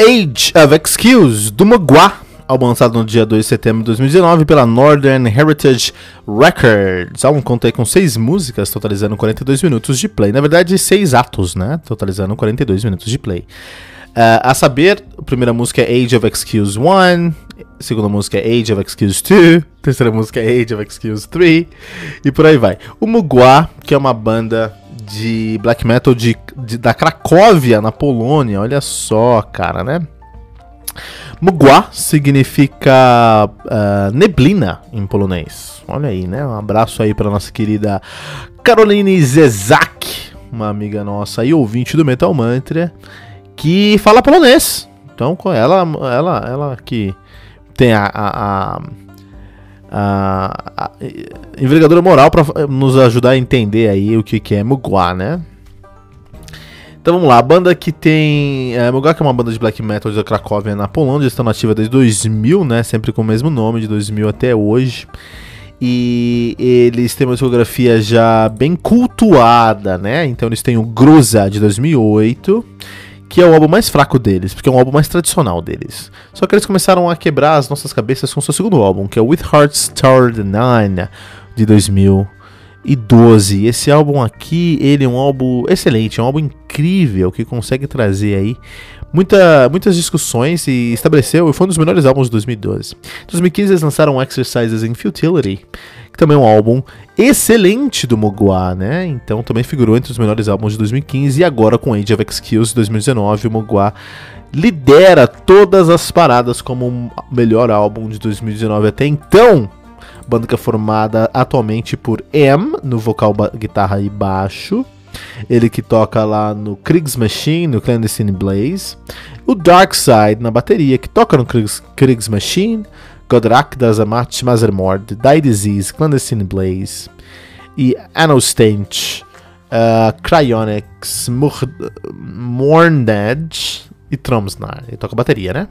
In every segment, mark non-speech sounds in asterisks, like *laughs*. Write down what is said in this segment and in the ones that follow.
Age of Excuse, do Mogwai, álbum lançado no dia 2 de setembro de 2019 pela Northern Heritage Records. Álbum conta com seis músicas, totalizando 42 minutos de play. Na verdade, seis atos, né? Totalizando 42 minutos de play. Uh, a saber, a primeira música é Age of Excuse 1, a segunda música é Age of Excuse 2, a terceira música é Age of Excuse 3, e por aí vai. O Mugwa, que é uma banda de black metal de, de, da Cracóvia, na Polônia. Olha só, cara, né? Mugwa significa uh, neblina em polonês. Olha aí, né? Um abraço aí para nossa querida Caroline Zezak, uma amiga nossa e ouvinte do Metal Mantra, que fala polonês. Então, ela, ela, ela que tem a, a, a a, a envergadura moral para nos ajudar a entender aí o que, que é Mugwa, né? Então vamos lá, a banda que tem. É, que é uma banda de black metal de Cracóvia na Polônia, estão nativa desde 2000, né? Sempre com o mesmo nome, de 2000 até hoje. E eles têm uma discografia já bem cultuada, né? Então eles têm o Gruza de 2008 que é o álbum mais fraco deles, porque é um álbum mais tradicional deles. Só que eles começaram a quebrar as nossas cabeças com seu segundo álbum, que é o With Hearts Tower 9, de 2012. Esse álbum aqui, ele é um álbum excelente, é um álbum incrível, que consegue trazer aí muita, muitas discussões e estabeleceu, e foi um dos melhores álbuns de 2012. Em 2015 eles lançaram Exercises in Futility, também um álbum excelente do Mogwai, né? Então também figurou entre os melhores álbuns de 2015 e agora com Age of Excuse de 2019, o Mogwai lidera todas as paradas como o melhor álbum de 2019 até então. Banda que é formada atualmente por M no vocal, guitarra e baixo. Ele que toca lá no Kriegsmaschine, no Clandestine Blaze. O Darkseid na bateria, que toca no Kriegs, Kriegsmaschine. Godrak das Amat Mazermord, Die Disease, Clandestine Blaze e Anostench, uh, Cryonics, e Tromsnar. Ele toca bateria, né?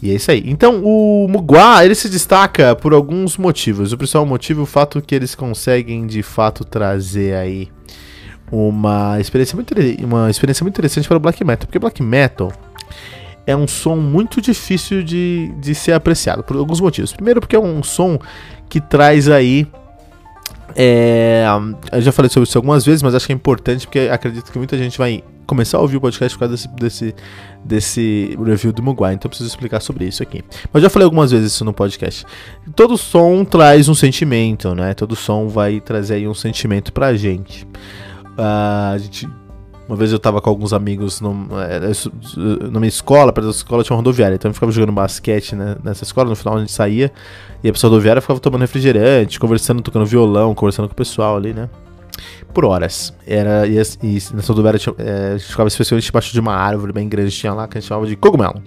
E é isso aí. Então, o Mugwa, ele se destaca por alguns motivos. O principal motivo é o fato que eles conseguem, de fato, trazer aí uma experiência muito, uma experiência muito interessante para o Black Metal. Porque Black Metal é um som muito difícil de, de ser apreciado, por alguns motivos. Primeiro, porque é um som que traz aí. É, eu já falei sobre isso algumas vezes, mas acho que é importante porque acredito que muita gente vai começar a ouvir o podcast por causa desse, desse, desse review do Muguai, então preciso explicar sobre isso aqui. Mas já falei algumas vezes isso no podcast. Todo som traz um sentimento, né? Todo som vai trazer aí um sentimento pra gente. Uh, a gente uma vez eu tava com alguns amigos é, na minha escola, perto da escola tinha uma rodoviária, então eu ficava jogando basquete né, nessa escola, no final a gente saía e a pessoa rodoviária ficava tomando refrigerante, conversando, tocando violão, conversando com o pessoal ali, né? Por horas. Era, e, e nessa rodoviária tinha, é, a gente ficava especialmente debaixo de uma árvore bem grande, tinha lá, que a gente chamava de cogumelo.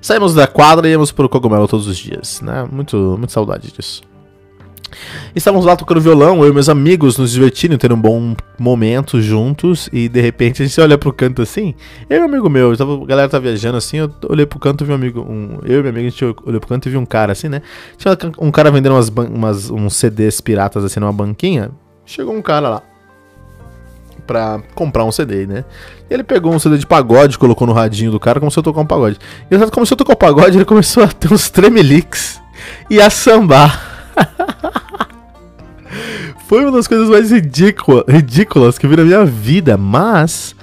Saímos da quadra e íamos pro cogumelo todos os dias, né? Muito, muito saudade disso. Estávamos lá tocando violão, eu e meus amigos nos divertindo, tendo um bom momento juntos, e de repente a gente olha pro canto assim. Eu e um amigo meu, tava, a galera tá viajando assim, eu olhei pro canto e vi um amigo. Um, eu e meu amigo, a gente olhou pro canto e vi um cara assim, né? Tinha um cara vendendo umas, umas, uns CDs piratas assim numa banquinha. Chegou um cara lá pra comprar um CD, né? Ele pegou um CD de pagode, colocou no radinho do cara, começou a tocar um pagode. E ele começou a tocar o pagode, ele começou a ter uns tremeliques e a sambar. *laughs* Foi uma das coisas mais ridícula, ridículas que eu vi na minha vida, mas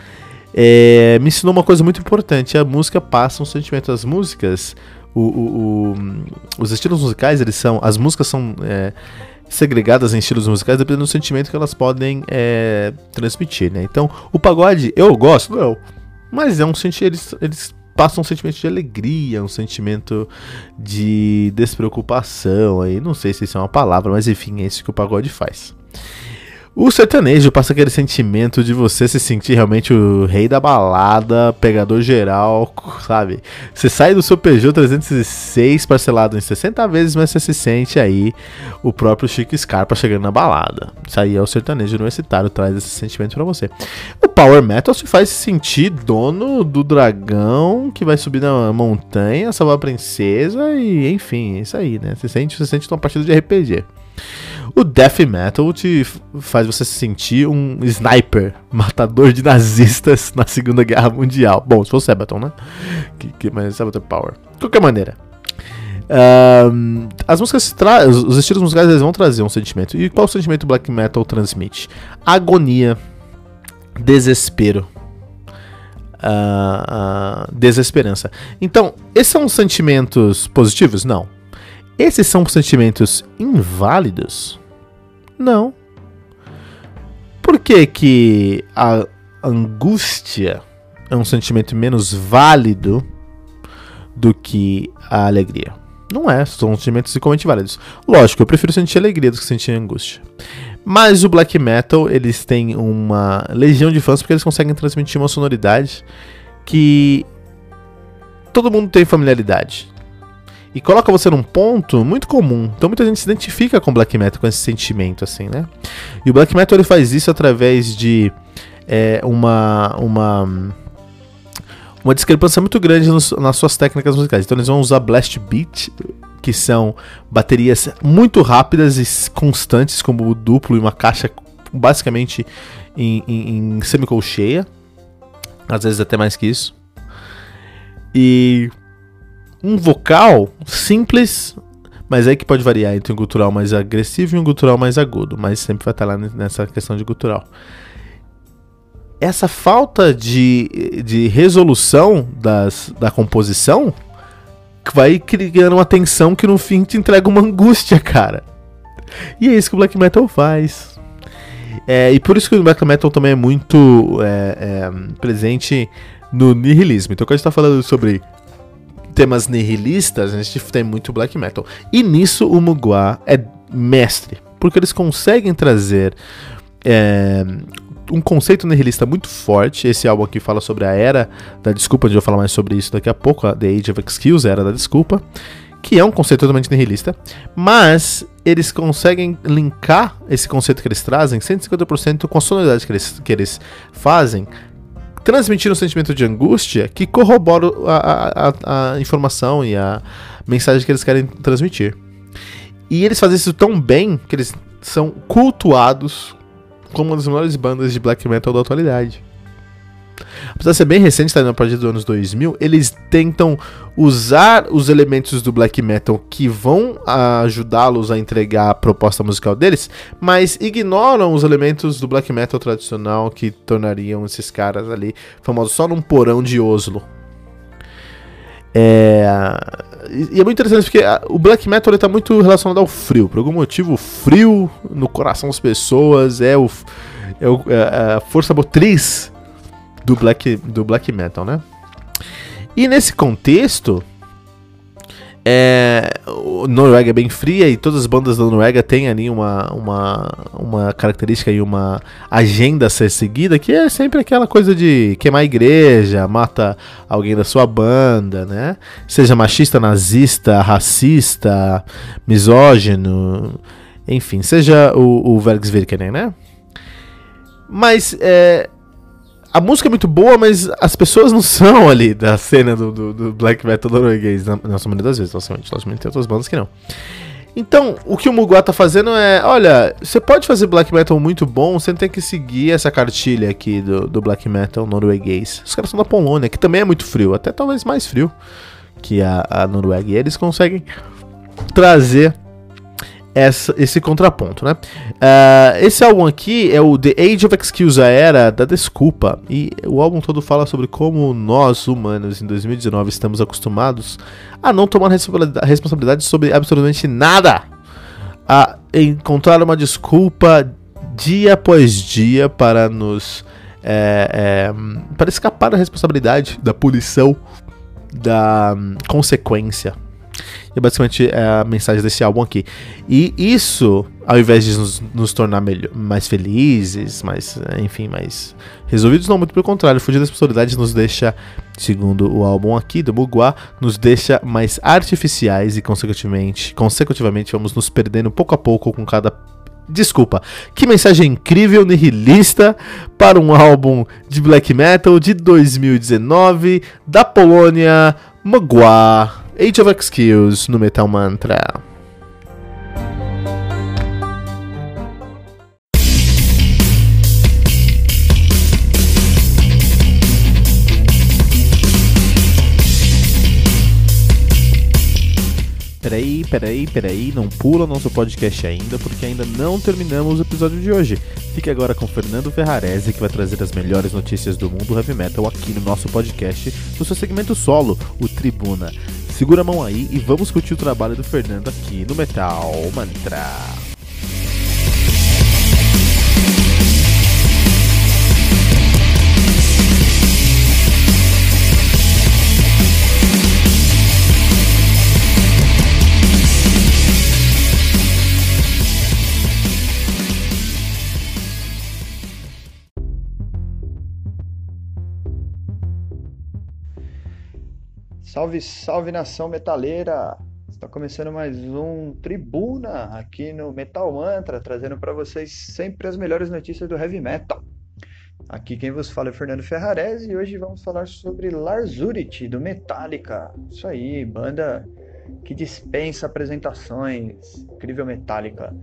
é, me ensinou uma coisa muito importante. A música passa um sentimento. As músicas, o, o, o, os estilos musicais, eles são. As músicas são é, segregadas em estilos musicais dependendo do sentimento que elas podem é, transmitir, né? Então, o pagode, eu gosto, não. Mas é um sentimento. Eles, eles passa um sentimento de alegria, um sentimento de despreocupação aí. Não sei se isso é uma palavra, mas enfim, é isso que o pagode faz. O sertanejo passa aquele sentimento de você se sentir realmente o rei da balada, pegador geral, sabe? Você sai do seu Peugeot 306 parcelado em 60 vezes, mas você se sente aí o próprio Chico Scarpa chegando na balada. Isso aí é o sertanejo universitário, traz esse sentimento para você. O Power Metal se faz sentir dono do dragão que vai subir na montanha, salvar a princesa e enfim, é isso aí, né? Você sente, você sente uma partida de RPG. O death metal te faz você se sentir um sniper, *laughs* matador de nazistas na Segunda Guerra Mundial. Bom, se for Sabaton, né? Que, que, mas Sabaton Power. De qualquer maneira. As músicas os estilos musicais eles vão trazer um sentimento. E qual sentimento o black metal transmite? Agonia, desespero, uh, uh, desesperança. Então, esses são sentimentos positivos? Não. Esses são sentimentos inválidos? Não. Por que, que a angústia é um sentimento menos válido do que a alegria? Não é, são sentimentos igualmente válidos. Lógico, eu prefiro sentir alegria do que sentir angústia. Mas o black metal, eles têm uma legião de fãs porque eles conseguem transmitir uma sonoridade que todo mundo tem familiaridade e coloca você num ponto muito comum. Então muita gente se identifica com black metal, com esse sentimento, assim, né? E o black metal ele faz isso através de é, uma, uma, uma discrepância muito grande nos, nas suas técnicas musicais. Então eles vão usar blast beat, que são baterias muito rápidas e constantes, como o duplo e uma caixa basicamente em, em, em semicolcheia. Às vezes até mais que isso. E um vocal simples, mas aí que pode variar entre um gutural mais agressivo e um gutural mais agudo, mas sempre vai estar lá nessa questão de gutural. Essa falta de, de resolução das, da composição vai criando uma tensão que no fim te entrega uma angústia, cara. E é isso que o black metal faz. É, e por isso que o black metal também é muito é, é, presente no nihilismo. Então, quando a gente está falando sobre temas nihilistas, a gente tem muito black metal. E nisso o Mugwa é mestre, porque eles conseguem trazer é, um conceito nihilista muito forte. Esse álbum aqui fala sobre a era da desculpa, a gente vai falar mais sobre isso daqui a pouco, a The Age of Excuse, a era da desculpa, que é um conceito totalmente nihilista, mas eles conseguem linkar esse conceito que eles trazem 150% com a sonoridade que eles, que eles fazem transmitir um sentimento de angústia que corrobora a, a, a, informação e a mensagem que eles querem transmitir. E eles fazem isso tão bem que eles são cultuados como uma das maiores bandas de black metal da atualidade. Apesar de ser bem recente, tá a partir dos anos 2000, eles tentam usar os elementos do black metal que vão ajudá-los a entregar a proposta musical deles, mas ignoram os elementos do black metal tradicional que tornariam esses caras ali famosos só num porão de Oslo. É... E é muito interessante porque o black metal está muito relacionado ao frio. Por algum motivo, o frio no coração das pessoas é, o, é, o, é a força motriz do black, do black metal, né? E nesse contexto, é, Noruega é bem fria e todas as bandas da Noruega têm ali uma, uma, uma característica e uma agenda a ser seguida, que é sempre aquela coisa de queimar a igreja, mata alguém da sua banda, né? Seja machista, nazista, racista, misógino, Enfim, seja o, o Vergs Virkenen, né? Mas é, a música é muito boa, mas as pessoas não são ali da cena do, do, do black metal norueguês, na, na maioria das vezes, logicamente. Logicamente tem outras bandas que não. Então, o que o Mugua tá fazendo é, olha, você pode fazer black metal muito bom, você não tem que seguir essa cartilha aqui do, do black metal norueguês. Os caras são da Polônia, que também é muito frio, até talvez mais frio que a, a Noruega. E eles conseguem trazer essa, esse contraponto, né? Uh, esse álbum aqui é o The Age of Excuse, a era da desculpa. E o álbum todo fala sobre como nós, humanos, em 2019, estamos acostumados a não tomar responsabilidade sobre absolutamente nada. A encontrar uma desculpa dia após dia para nos. É, é, para escapar da responsabilidade, da punição, da hum, consequência e basicamente é a mensagem desse álbum aqui. E isso, ao invés de nos, nos tornar melhor, mais felizes, mais, enfim, mais resolvidos, não, muito pelo contrário, fugir das possibilidades nos deixa, segundo o álbum aqui do Mugua, nos deixa mais artificiais e consecutivamente, consecutivamente vamos nos perdendo pouco a pouco com cada Desculpa, que mensagem incrível, nihilista, para um álbum de black metal de 2019 da Polônia, Magua. Age of Excuse no Metal Mantra. Peraí, peraí, peraí, não pula nosso podcast ainda, porque ainda não terminamos o episódio de hoje. Fique agora com Fernando Ferrarese, que vai trazer as melhores notícias do mundo heavy metal aqui no nosso podcast, no seu segmento solo, o Tribuna. Segura a mão aí e vamos curtir o trabalho do Fernando aqui no Metal Mantra. Salve, salve nação metaleira! Está começando mais um Tribuna aqui no Metal Mantra, trazendo para vocês sempre as melhores notícias do heavy metal. Aqui quem vos fala é Fernando Ferrarese e hoje vamos falar sobre Lars Ulrich do Metallica. Isso aí, banda que dispensa apresentações, incrível Metallica.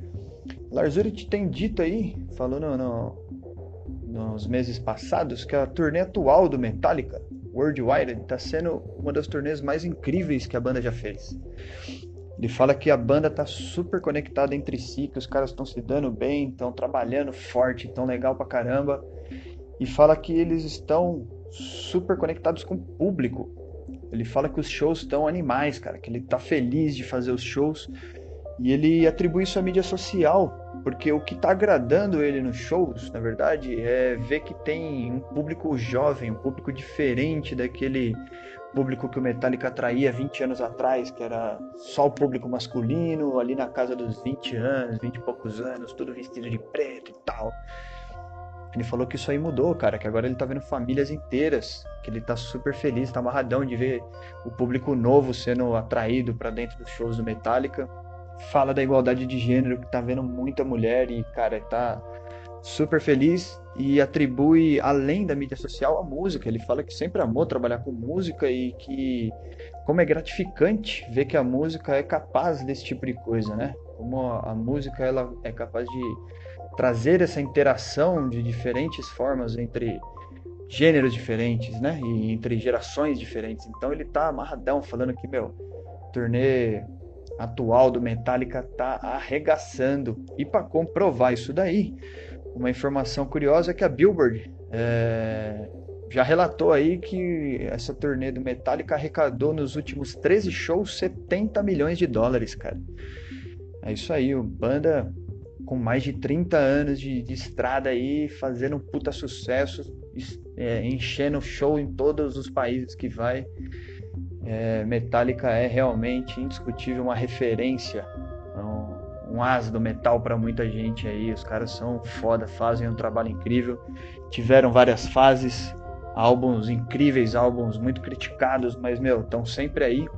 Lars Ulrich tem dito aí, falou no, no, nos meses passados, que a turnê atual do Metallica Worldwide está sendo uma das turnês mais incríveis que a banda já fez. Ele fala que a banda está super conectada entre si, que os caras estão se dando bem, estão trabalhando forte, estão legal pra caramba. E fala que eles estão super conectados com o público. Ele fala que os shows estão animais, cara, que ele tá feliz de fazer os shows. E ele atribui isso à mídia social, porque o que está agradando ele nos shows, na verdade, é ver que tem um público jovem, um público diferente daquele público que o Metallica atraía 20 anos atrás, que era só o público masculino, ali na casa dos 20 anos, 20 e poucos anos, tudo vestido de preto e tal. Ele falou que isso aí mudou, cara, que agora ele tá vendo famílias inteiras, que ele tá super feliz, tá amarradão de ver o público novo sendo atraído para dentro dos shows do Metallica fala da igualdade de gênero, que tá vendo muita mulher e, cara, tá super feliz e atribui, além da mídia social, a música. Ele fala que sempre amou trabalhar com música e que, como é gratificante ver que a música é capaz desse tipo de coisa, né? Como a, música ela é capaz de trazer essa interação de diferentes formas entre gêneros diferentes, né? E entre gerações diferentes. Então ele tá amarradão falando que, meu, turnê atual do Metallica tá arregaçando. E para comprovar isso daí, uma informação curiosa é que a Billboard é, já relatou aí que essa turnê do Metallica arrecadou nos últimos 13 shows 70 milhões de dólares, cara. É isso aí, o banda com mais de 30 anos de, de estrada aí, fazendo um puta sucesso, é, enchendo show em todos os países que vai. É, Metallica é realmente indiscutível uma referência, um, um as do metal para muita gente aí. Os caras são foda, fazem um trabalho incrível. Tiveram várias fases, álbuns incríveis, álbuns muito criticados, mas meu, estão sempre aí.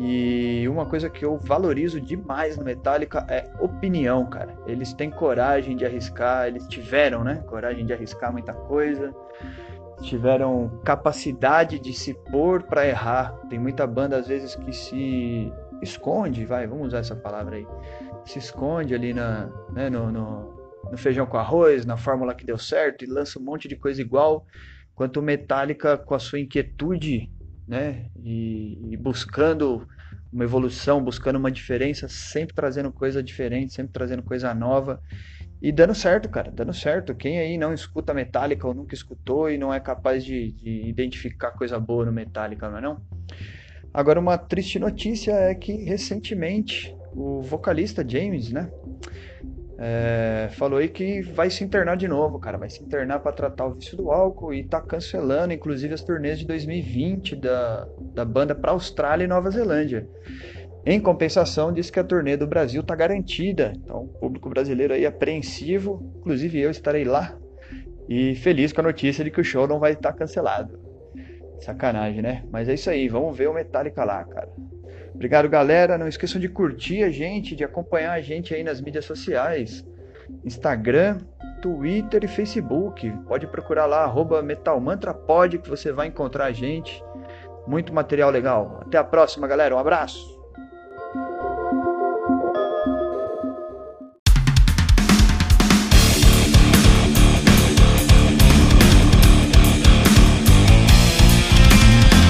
E uma coisa que eu valorizo demais no Metallica é opinião, cara. Eles têm coragem de arriscar, eles tiveram, né? Coragem de arriscar muita coisa. Tiveram capacidade de se pôr para errar. Tem muita banda às vezes que se esconde, vai, vamos usar essa palavra aí. Se esconde ali na, né, no, no, no feijão com arroz, na fórmula que deu certo e lança um monte de coisa igual. Quanto Metallica com a sua inquietude né? E, e, buscando uma evolução, buscando uma diferença, sempre trazendo coisa diferente, sempre trazendo coisa nova e dando certo, cara, dando certo. Quem aí não escuta Metallica ou nunca escutou e não é capaz de, de identificar coisa boa no Metallica, não é não? Agora, uma triste notícia é que recentemente o vocalista James, né? É, falou aí que vai se internar de novo, cara. Vai se internar para tratar o vício do álcool e tá cancelando, inclusive, as turnês de 2020 da, da banda para Austrália e Nova Zelândia. Em compensação, disse que a turnê do Brasil tá garantida. Então, o público brasileiro aí apreensivo, inclusive eu estarei lá e feliz com a notícia de que o show não vai estar tá cancelado. Sacanagem, né? Mas é isso aí, vamos ver o Metallica lá, cara. Obrigado, galera. Não esqueçam de curtir a gente, de acompanhar a gente aí nas mídias sociais. Instagram, Twitter e Facebook. Pode procurar lá, metalmantrapod, que você vai encontrar a gente. Muito material legal. Até a próxima, galera. Um abraço.